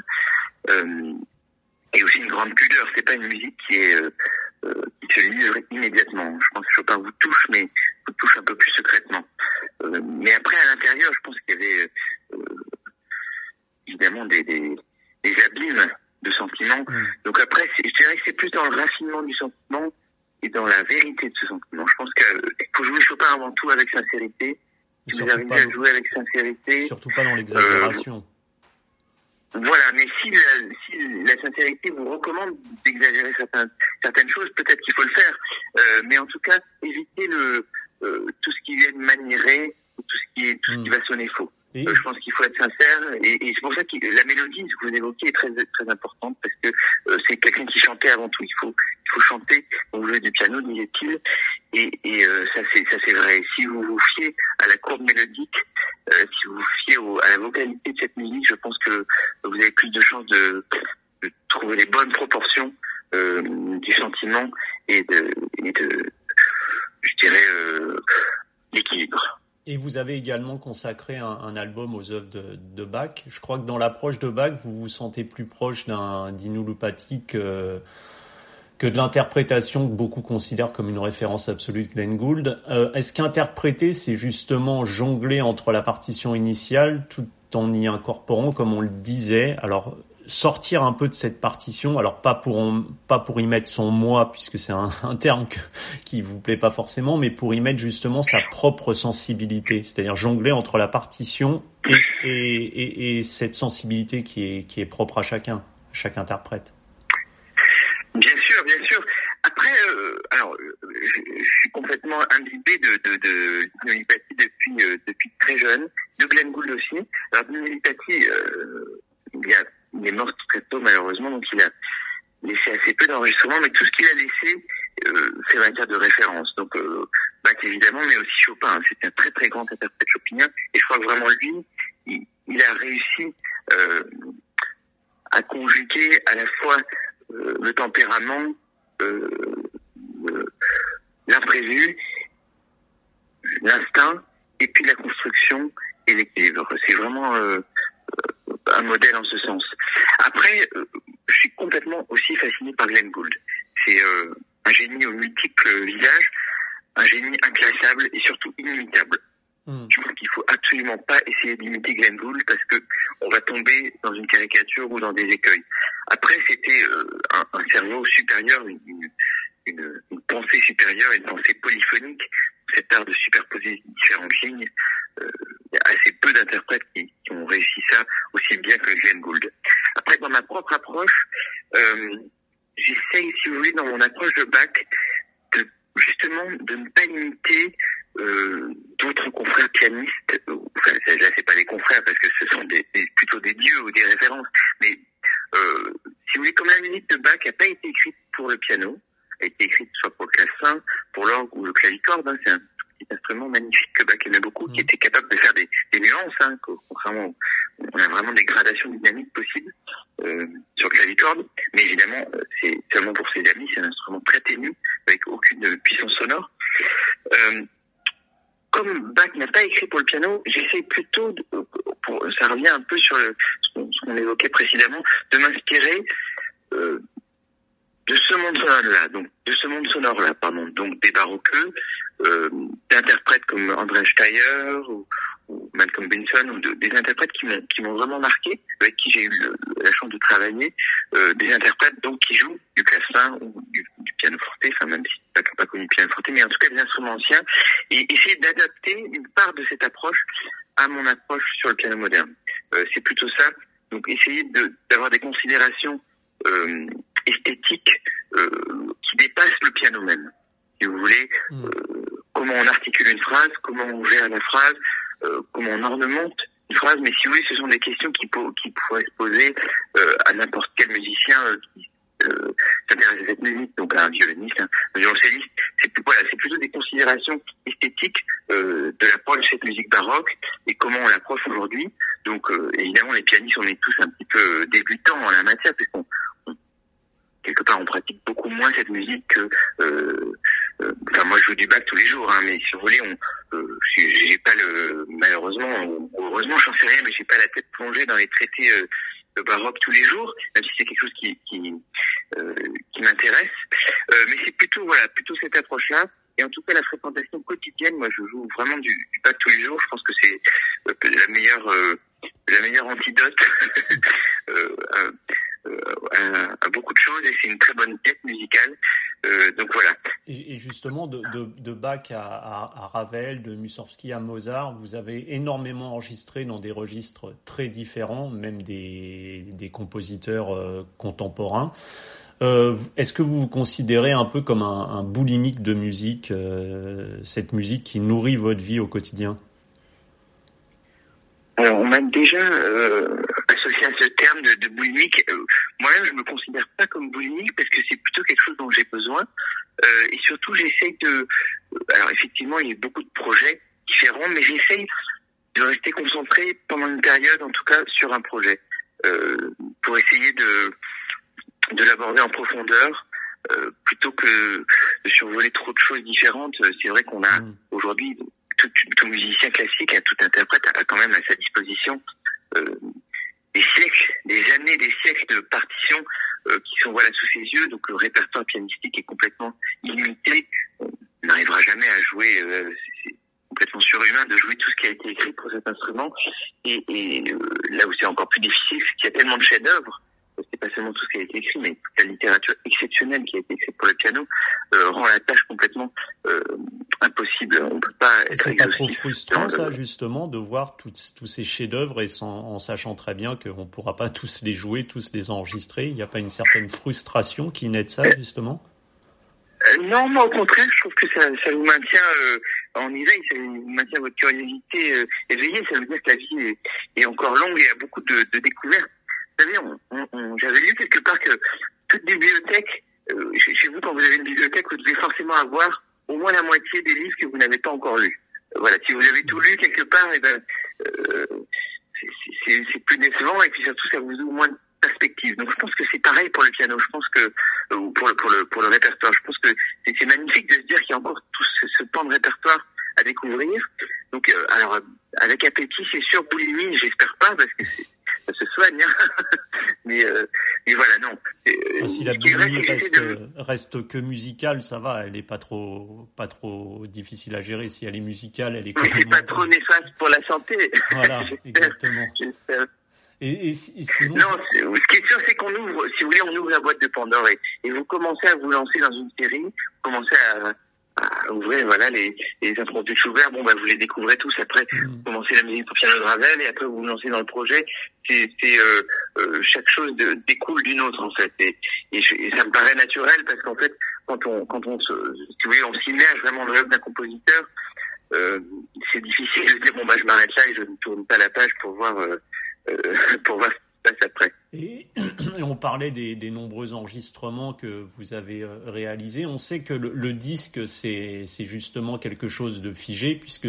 et aussi une grande pudeur. C'est pas une musique qui est qui se livre immédiatement. Je pense que Chopin vous touche, mais vous touche un peu plus secrètement. mais après, à l'intérieur, je pense qu'il y avait évidemment des, des, des abîmes de sentiments. Mm. Donc après, je dirais que c'est plus dans le raffinement du sentiment et dans la vérité de ce sentiment. Je pense qu'il faut jouer Chopin avant tout avec sincérité. Si vous arrivez à jouer avec sincérité. Surtout pas dans l'exagération. Voilà, mais si la, si la sincérité vous recommande d'exagérer certaines, certaines choses, peut-être qu'il faut le faire. Euh, mais en tout cas, éviter le, euh, tout ce qui vient de maniérer, tout ce qui, est, tout ce qui hmm. va sonner faux. Euh, je pense qu'il faut être sincère et, et c'est pour ça que la mélodie, que vous évoquez, est très très importante parce que euh, c'est quelqu'un qui chantait avant tout. Il faut il faut chanter, donc jouer du piano, disait-il, et, et euh, ça c'est ça c'est vrai. Si vous vous fiez à la courbe mélodique, si vous vous fiez au, à la vocalité de cette musique, je pense que vous avez plus de chances de, de trouver les bonnes proportions du sentiment et de, et de je dirais l'équilibre. Et vous avez également consacré un, album aux œuvres de, Bach. Je crois que dans l'approche de Bach, vous vous sentez plus proche d'un d'Inulupati que, que de l'interprétation que beaucoup considèrent comme une référence absolue de Glenn Gould. Euh, Est-ce qu'interpréter, c'est justement jongler entre la partition initiale tout en y incorporant, comme on le disait, alors sortir un peu de cette partition, alors pas pour pas pour y mettre son moi puisque c'est un, terme que, qui vous plaît pas forcément, mais pour y mettre justement sa propre sensibilité, c'est-à-dire jongler entre la partition et, et, et, et, cette sensibilité qui est qui est propre à chacun, à chaque interprète. Bien sûr, bien sûr. Après, euh, alors, je, suis complètement imbibé de de, de, de depuis euh, depuis très jeune, de Glenn Gould aussi. Alors, Nolipati, euh, il y a il est mort très tôt malheureusement, donc il a laissé assez peu d'enregistrements, mais tout ce qu'il a laissé euh, fait matière de référence. Donc euh, Bach évidemment, mais aussi Chopin. C'était un très très grand interprète chopinien, et je crois que vraiment lui, il, a réussi euh, à conjuguer à la fois euh, le tempérament, euh, l'imprévu, l'instinct, et puis la construction et l'équilibre. C'est vraiment euh, un modèle en ce sens. Après, euh, je suis complètement aussi fasciné par Glenn Gould. C'est euh, un génie aux multiples visages, un génie inclassable et surtout inimitable. Hmm. Je pense qu'il faut absolument pas essayer d'imiter Glenn Gould parce que on va tomber dans une caricature ou dans des écueils. Après, c'était euh, un, un, cerveau supérieur, une, une, une, pensée supérieure, une pensée polyphonique, cet art de superposer différentes lignes. Y assez peu d'interprètes qui, ont réussi ça aussi bien que Glenn Gould. Après, dans ma propre approche, euh, j'essaye, si vous voulez, dans mon approche de bac, justement de ne pas imiter euh, d'autres confrères pianistes. Enfin, là, c'est pas des confrères parce que ce sont plutôt des dieux ou des références. Mais euh, si vous voulez, comme la musique de Bach n'a pas été écrite pour le piano, a été écrite soit pour le clavecin, pour l'orgue ou le clavicorde, hein, c'est un petit instrument magnifique que Bach aimait beaucoup, qui mm. était capable de faire des, des nuances, hein, contrairement, on a vraiment des gradations dynamiques possibles euh, sur le clavicorde, mais évidemment, euh, c'est seulement pour ses amis, c'est un instrument très ténu, avec aucune puissance sonore. Euh, comme Bach n'a pas écrit pour le piano, j'essaie plutôt, de, pour, ça revient un peu sur le, ce qu'on évoquait précédemment, de m'inspirer euh, de ce monde sonore-là, donc de ce monde sonore-là, pardon, donc des baroqueux, d'interprètes comme André Steyer ou, ou, Malcolm Benson, ou de, des interprètes qui m'ont qui m'ont vraiment marqué, avec qui j'ai eu le, la chance de travailler, euh, des interprètes donc qui jouent du clavecin ou du, du piano forte, enfin même si pas, pas connu piano forte, mais en tout cas des instruments anciens, et essayer d'adapter une part de cette approche à mon approche sur le piano moderne. Euh, c'est plutôt ça. Donc essayer d'avoir des considérations euh, esthétique euh, qui dépasse le piano même. Si vous voulez, mm. On articule une phrase, comment on gère la phrase, euh, comment on ornemente une phrase, mais si voulez, ce sont des questions qui, pourraient se poser euh, à n'importe quel musicien euh, qui s'intéresse à cette musique, donc à un violoniste, un violoncelliste. C'est plutôt des considérations esthétiques de l'approche de cette musique baroque et comment on l'approche aujourd'hui. Donc évidemment, les pianistes, on est tous un petit peu débutants en la matière puisqu'on quelque part on pratique beaucoup moins cette musique que enfin moi je joue du bac tous les jours hein, mais si vous voulez on euh, j'ai pas le malheureusement heureusement j'en sais rien mais j'ai pas la tête plongée dans les traités euh, baroque tous les jours même si c'est quelque chose qui qui, euh, qui m'intéresse. Euh, mais c'est plutôt voilà plutôt cette approche là et en tout cas la fréquentation quotidienne moi je joue vraiment du, du bac tous les jours. Je pense que c'est la meilleure la meilleure antidote à, beaucoup de choses et c'est une très bonne tête musicale. donc voilà. Et, justement, de, de, de Bach à, à, Ravel, de Mussorgsky à Mozart, vous avez énormément enregistré dans des registres très différents, même des, des compositeurs contemporains. Euh, Est-ce que vous vous considérez un peu comme un, un boulimique de musique, euh, cette musique qui nourrit votre vie au quotidien? Alors, on m'a déjà euh, associé à ce terme de, de boulimique. Euh, moi-même, je me considère pas comme boulimique parce que c'est plutôt quelque chose dont j'ai besoin. Euh, et surtout, j'essaye de... Alors, effectivement, il y a beaucoup de projets différents, mais j'essaye de rester concentré pendant une période, en tout cas, sur un projet, pour essayer de de l'aborder en profondeur euh, plutôt que de survoler trop de choses différentes. C'est vrai qu'on a mm. aujourd'hui tout, tout, musicien classique, tout interprète a quand même à sa disposition euh, des siècles, des années, des siècles de partitions euh, qui sont voilà sous ses yeux. Donc le répertoire pianistique est complètement illimité. On n'arrivera jamais à jouer. Euh, c'est complètement surhumain de jouer tout ce qui a été écrit pour cet instrument. Et, et euh, là où c'est encore plus difficile, c'est qu'il y a tellement de chefs-d'œuvre c'est pas seulement tout ce qui a été écrit, mais toute la littérature exceptionnelle qui a été écrite pour le piano euh, rend la tâche complètement euh, impossible. On peut pas être C'est pas trop frustrant ça justement de voir tous ces chefs-d'œuvre et sans, en sachant très bien qu'on pourra pas tous les jouer, tous les enregistrer. Il n'y a pas une certaine frustration qui naît de ça justement? Euh, non, moi au contraire, je trouve que ça, ça vous maintient euh, en éveil, ça vous maintient votre curiosité euh, éveillée. Ça veut dire que la vie est, est encore longue et il y a beaucoup de, de découvertes vous savez, j'avais lu quelque part que toute bibliothèque, euh, chez, vous, quand vous avez une bibliothèque, vous devez forcément avoir au moins la moitié des livres que vous n'avez pas encore lus. Euh, voilà, si vous avez tout lu quelque part, et eh ben, euh, c'est plus décevant et puis surtout ça vous ouvre moins de perspectives. Donc je pense que c'est pareil pour le piano. Je pense que euh, pour le pour le pour le répertoire, je pense que c'est magnifique de se dire qu'il y a encore tout ce, ce pan de répertoire à découvrir. Donc euh, alors avec appétit, c'est sûr boulimie, j'espère pas parce que ça se soigne. Hein. mais, euh, mais voilà, non. Euh, si la boulimie reste, reste, que musicale, ça va. Elle est pas trop, pas trop difficile à gérer. Si elle est musicale, elle est. C'est pas trop néfaste pour la santé. Voilà, exactement. Et, et, sinon... Non, ce qui est sûr, c'est qu'on ouvre, si vous voulez, on ouvre la boîte de Pandore et, et, vous commencez à vous lancer dans une série, vous commencez à, à ouvrir voilà les, les de Schubert. Bon bah vous les découvrez tous. Après mm. vous commencez la musique pour piano de Ravel et après vous vous lancez dans le projet. C'est euh, euh, chaque chose de, découle d'une autre en fait. Et, et, ça me paraît naturel parce qu'en fait quand on quand on se vous voulez on s'immerge vraiment dans l'œuvre d'un compositeur euh, c'est difficile de dire bon bah je m'arrête là et je ne tourne pas la page pour voir euh, euh et, on parlait des, nombreux enregistrements que vous avez euh, réalisés. On sait que le, disque, c'est justement quelque chose de figé, puisque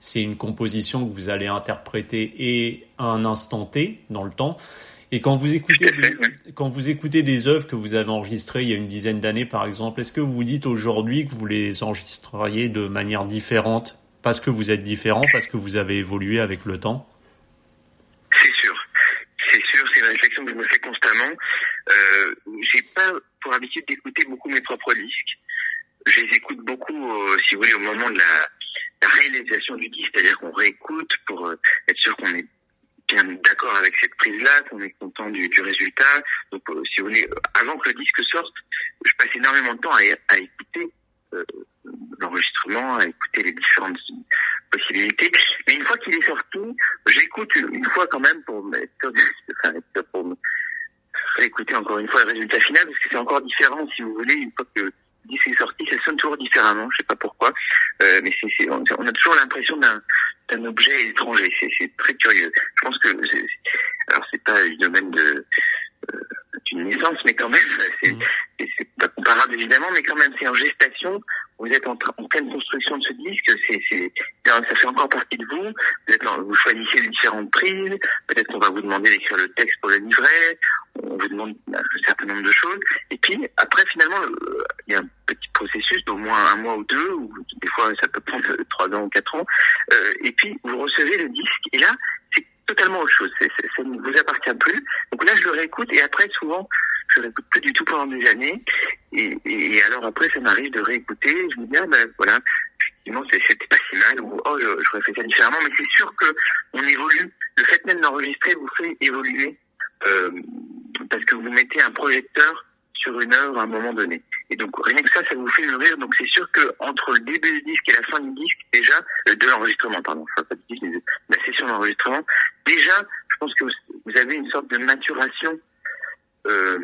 c'est une composition que vous allez interpréter et à un instant T dans le temps. Et quand vous écoutez des, quand vous écoutez des œuvres que vous avez enregistrées il y a une dizaine d'années, par exemple, est-ce que vous vous dites aujourd'hui que vous les enregistreriez de manière différente? Parce que vous êtes différent, parce que vous avez évolué avec le temps une réflexion que je me fais constamment. Euh, j'ai pas pour habitude d'écouter beaucoup mes propres disques. Je les écoute beaucoup, euh, si vous voulez, au moment de la, réalisation du disque, c'est-à-dire qu'on réécoute pour euh, être sûr qu'on est bien d'accord avec cette prise-là, qu'on est content du, résultat. Donc, euh, si vous voulez, avant que le disque sorte, je passe énormément de temps à, écouter l'enregistrement, à écouter les différentes possibilités. Mais une fois qu'il est sorti, j'écoute une fois quand même pour pour réécouter encore une fois le résultat final, parce que c'est encore différent, si vous voulez, une fois que le disque est sorti, ça sonne toujours différemment, je sais pas pourquoi, euh, mais c'est, on, a toujours l'impression d'un, d'un objet étranger, c'est, très curieux. Je pense que, alors c'est pas du domaine de, euh, d'une naissance, mais quand même, c'est, mmh. pas comparable évidemment, mais quand même, c'est en gestation vous êtes en, en, pleine construction de ce disque, c'est, c'est, ça fait encore partie de vous. Vous, êtes vous choisissez les différentes prises. Peut-être qu'on va vous demander d'écrire le texte pour le livret. On vous demande un certain nombre de choses. Et puis après, finalement, euh, il y a un petit processus d'au moins un mois ou deux, ou des fois ça peut prendre trois ans ou quatre ans. Euh, et puis vous recevez le disque. Et là, c'est totalement autre chose. Ça ne vous appartient plus. Donc là, je le réécoute et après, souvent, je le réécoute plus du tout pendant des années. Et, et, alors après, ça m'arrive de réécouter. Je me dis, ah ben voilà, effectivement, c'était pas si mal. Ou, oh, j'aurais fait ça différemment. Mais c'est sûr que on évolue. Le fait même d'enregistrer vous fait évoluer. Euh, parce que vous mettez un projecteur sur une œuvre à un moment donné. Et donc rien que ça, ça vous fait mûrir. Donc c'est sûr que entre le début du disque et la fin du disque, déjà euh, de l'enregistrement, pardon, enfin pas du disque, mais de la session d'enregistrement, déjà, je pense que vous avez une sorte de maturation euh,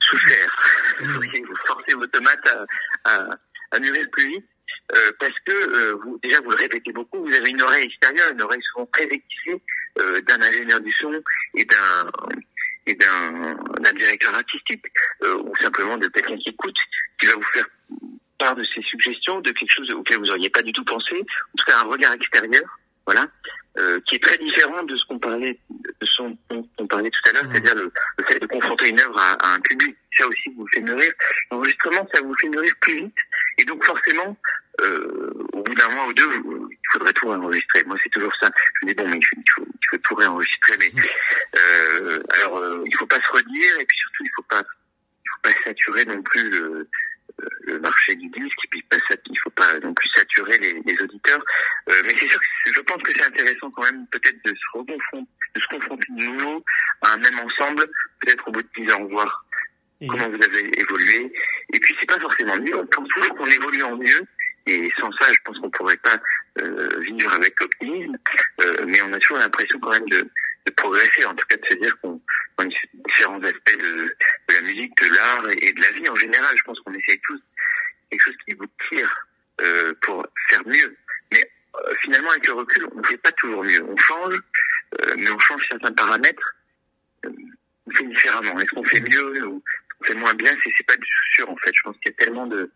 sous serre. Mmh. vous forcez vos tomates à, à, à mûrir plus vite. Euh, parce que euh, vous, déjà vous le répétez beaucoup, vous avez une oreille extérieure, une oreille souvent très euh, d'un ingénieur du son et d'un et d'un directeur artistique euh, ou simplement de quelqu'un qui écoute, qui va vous faire part de ses suggestions, de quelque chose auquel vous n'auriez pas du tout pensé, en tout cas un regard extérieur, voilà, euh, qui est très différent de ce qu'on parlait, de son on parlait tout à l'heure, mmh. c'est-à-dire le, fait de confronter une œuvre à, à, un public. Ça aussi vous fait mûrir. L'enregistrement, ça vous fait mûrir plus vite, et donc forcément, euh, au bout d'un mois ou deux, il faudrait tout réenregistrer. Moi, c'est toujours ça. Je me dis bon, mais il faut, il faut, tout réenregistrer, mais euh, alors euh, il faut pas se redire, et puis surtout il faut pas, il faut pas saturer non plus le, le marché du disque, et puis pas, il faut pas non plus saturer les, les auditeurs. Euh, mais c'est sûr que je pense que c'est intéressant quand même peut-être de se reconfronter, de se confronter de nouveau à un même ensemble, peut-être au bout de 10 ans, voir comment vous avez évolué. Et puis c'est pas forcément mieux. On pense toujours qu'on évolue en mieux. Et sans ça, je pense qu'on pourrait pas euh, vivre avec optimisme. Euh, mais on a toujours l'impression quand même de, de, progresser, en tout cas de se dire qu'on différents aspects de, de, la musique, de l'art et de la vie en général. Je pense essaye tous quelque chose qui vous tire euh, pour faire mieux. Mais euh, finalement, avec le recul, on ne fait pas toujours mieux. On change, euh, mais on change certains paramètres. On fait différemment. Est-ce qu'on fait mieux ou on fait moins bien? C'est pas du tout sûr en fait. Je pense qu'il y a tellement de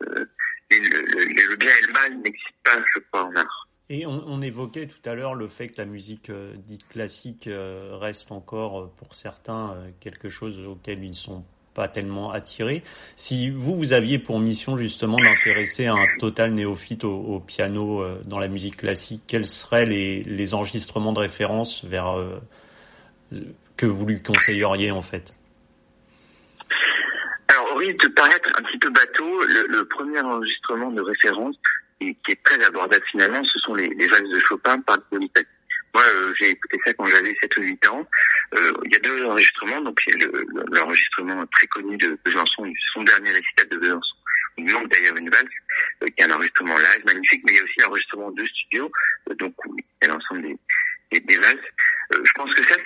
le, le, bien et le mal n'existent pas, je crois, en art. Et on, on, évoquait tout à l'heure le fait que la musique euh, dite classique euh, reste encore, euh, pour certains, quelque chose auquel ils sont pas tellement attirés. Si vous, vous aviez pour mission justement d'intéresser un total néophyte au, au piano dans la musique classique, quels seraient les, enregistrements de référence vers que vous lui conseilleriez en fait? Risque de paraître un petit peu bateau, le, premier enregistrement de référence, et qui est très abordable finalement, ce sont les, les valses de Chopin par Bonitati. Moi, euh, j'ai écouté ça quand j'avais 7 ou 8 ans. Euh, il y a deux enregistrements. Donc, il y a l'enregistrement très connu de Besançon, son dernier récital de Besançon. Il manque d'ailleurs une valse, euh, qui est un enregistrement live magnifique, mais il y a aussi l'enregistrement de studio, euh, donc où il y a l'ensemble des, des, des valses. Euh, je pense que ça,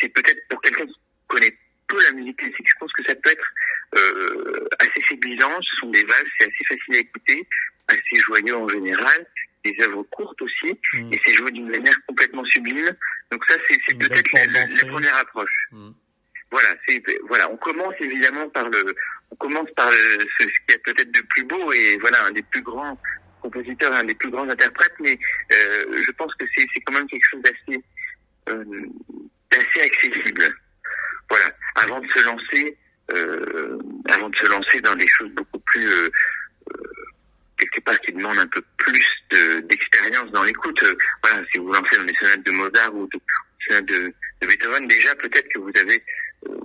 c'est peut-être pour quelqu'un qui connaît peu la musique classique, je pense que ça peut être euh, assez séduisant. Ce sont des valses, c'est assez facile à écouter, assez joyeux en général, des œuvres courtes aussi, mm. et c'est joué d'une manière complètement sublime. Donc ça, c'est peut-être la, la, première approche. Mm. Voilà, c'est voilà, on commence évidemment par le, on commence par le, ce, ce qui est peut-être de plus beau et voilà un des plus grands compositeurs, un des plus grands interprètes, mais euh, je pense que c'est quand même quelque chose d'assez euh, d'assez accessible. Voilà, avant de se lancer, euh, avant de se lancer dans des choses beaucoup plus euh, euh quelque part qui demandent un peu plus d'expérience dans l'écoute. Euh, voilà, si vous lancez dans des sonates de Mozart ou de, sonates de, de Beethoven, déjà peut-être que vous avez euh,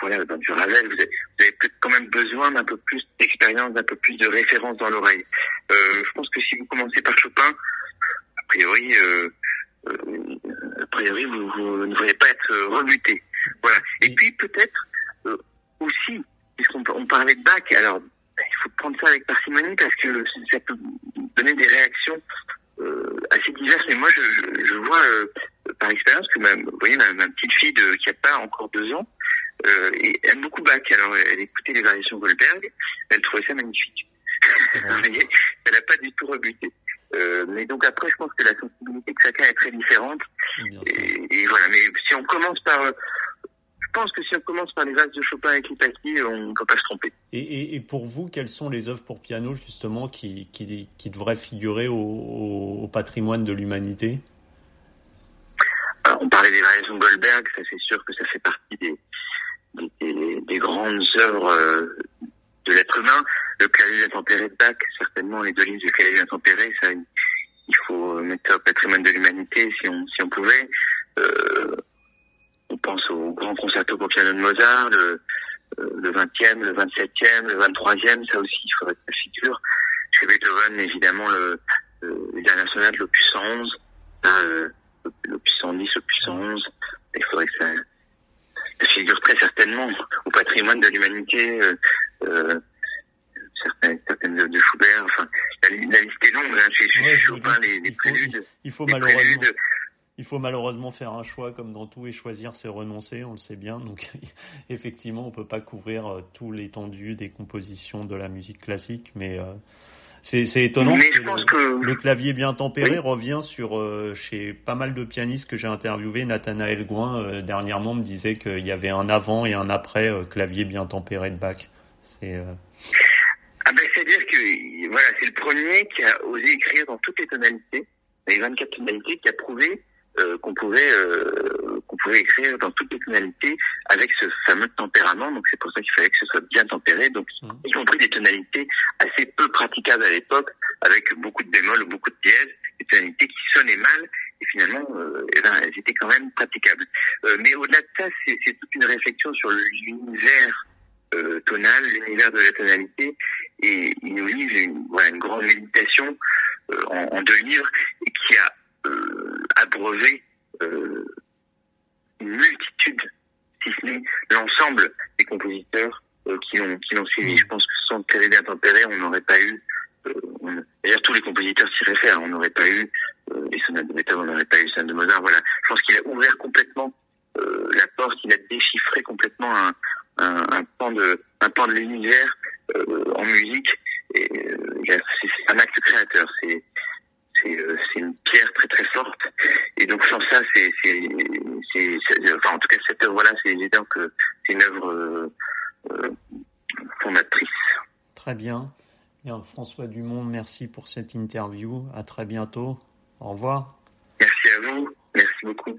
voilà, dans du Ravel, vous avez, vous avez quand même besoin d'un peu plus d'expérience, d'un peu plus de référence dans l'oreille. Euh, je pense que si vous commencez par Chopin, a priori, euh, a priori, vous, vous, ne devriez pas être rebuté. Voilà. Et puis peut-être aussi, puisqu'on on parlait de Bach, alors il faut prendre ça avec parcimonie parce que ça peut donner des réactions euh, assez diverses. Mais moi, je, vois euh, par expérience que ma, vous voyez, ma, ma petite fille de, qui a pas encore deux ans euh, aime beaucoup Bach. Alors, elle écoutait les variations Goldberg, elle trouvait ça magnifique. elle n'a pas du tout rebuté. Euh, mais donc après, je pense que la sensibilité de chacun est très différente. Et, et, voilà. Mais si on commence par pense que si on commence par les vases de Chopin et Lipaki, on ne peut pas se tromper. Et, et, et, pour vous, quelles sont les œuvres pour piano justement qui, qui, qui devraient figurer au, au, patrimoine de l'humanité? On parlait des variations de Goldberg, ça c'est sûr que ça fait partie des, des, des grandes œuvres euh, de l'être humain. Le clavier intempéré de Bach, certainement les deux lignes du clavier intempéré, ça il faut mettre au patrimoine de l'humanité si on, si on pouvait. Euh, on pense au grand concerto pour piano de Mozart, le, euh, le 20e, le 27e, le 23e, ça aussi, il faudrait que ça figure. Chez Beethoven, évidemment, le, le, les dernières sonates, l'opus 111, euh, l'opus 110, l'opus 111, il faudrait que ça, certainement au patrimoine de l'humanité. Euh, certaines, certaines de, Schubert. Enfin, la, liste est longue. Hein, chez, ouais, Chopin, les, les préludes. Il faut, malheureusement. Il faut malheureusement faire un choix comme dans tout et choisir c'est renoncer, on le sait bien. Donc effectivement, on peut pas couvrir tout l'étendue des compositions de la musique classique, mais c'est, étonnant que, le, clavier bien tempéré revient sur euh, chez pas mal de pianistes que j'ai interviewé. Nathanaël Gouin euh, dernièrement me disait qu'il y avait un avant et un après euh, clavier bien tempéré de Bach. C'est ah ben c'est dire que voilà c'est le premier qui a osé écrire dans toutes les tonalités, les 24 tonalités, qui a prouvé euh, qu'on pouvait euh, qu'on pouvait écrire dans toutes les tonalités avec ce fameux tempérament. Donc c'est pour ça qu'il fallait que ce soit bien tempéré. Donc mmh. y compris des tonalités assez peu praticables à l'époque, avec beaucoup de bémols ou beaucoup de dièses, des tonalités qui sonnaient mal et finalement euh, eh ben, elles étaient quand même praticables. mais au-delà de ça, c'est toute une réflexion sur l'univers tonal, l'univers de la tonalité, et il nous livre une, voilà, une grande méditation en, en, deux livres et qui a euh, abreuver euh, une multitude, si ce n'est l'ensemble des compositeurs euh, qui l'ont qui l'ont suivi. Je pense que sans Terre bien tempéré, on n'aurait pas eu. D'ailleurs, tous les compositeurs s'y réfèrent. On n'aurait pas eu les sonates de Beethoven, on n'aurait pas eu les sonates de Mozart. Voilà. Je pense qu'il a ouvert complètement la porte, il a déchiffré complètement un, un, un pan de un pan de l'univers en musique. Et c'est un acte créateur. C'est euh, c'est une pierre très très forte. Et donc sans ça, c'est, enfin en tout cas cette œuvre-là, c'est évident que c'est une œuvre euh, euh, fondatrice. Très bien. bien. François Dumont, merci pour cette interview. À très bientôt. Au revoir. Merci à vous. Merci beaucoup.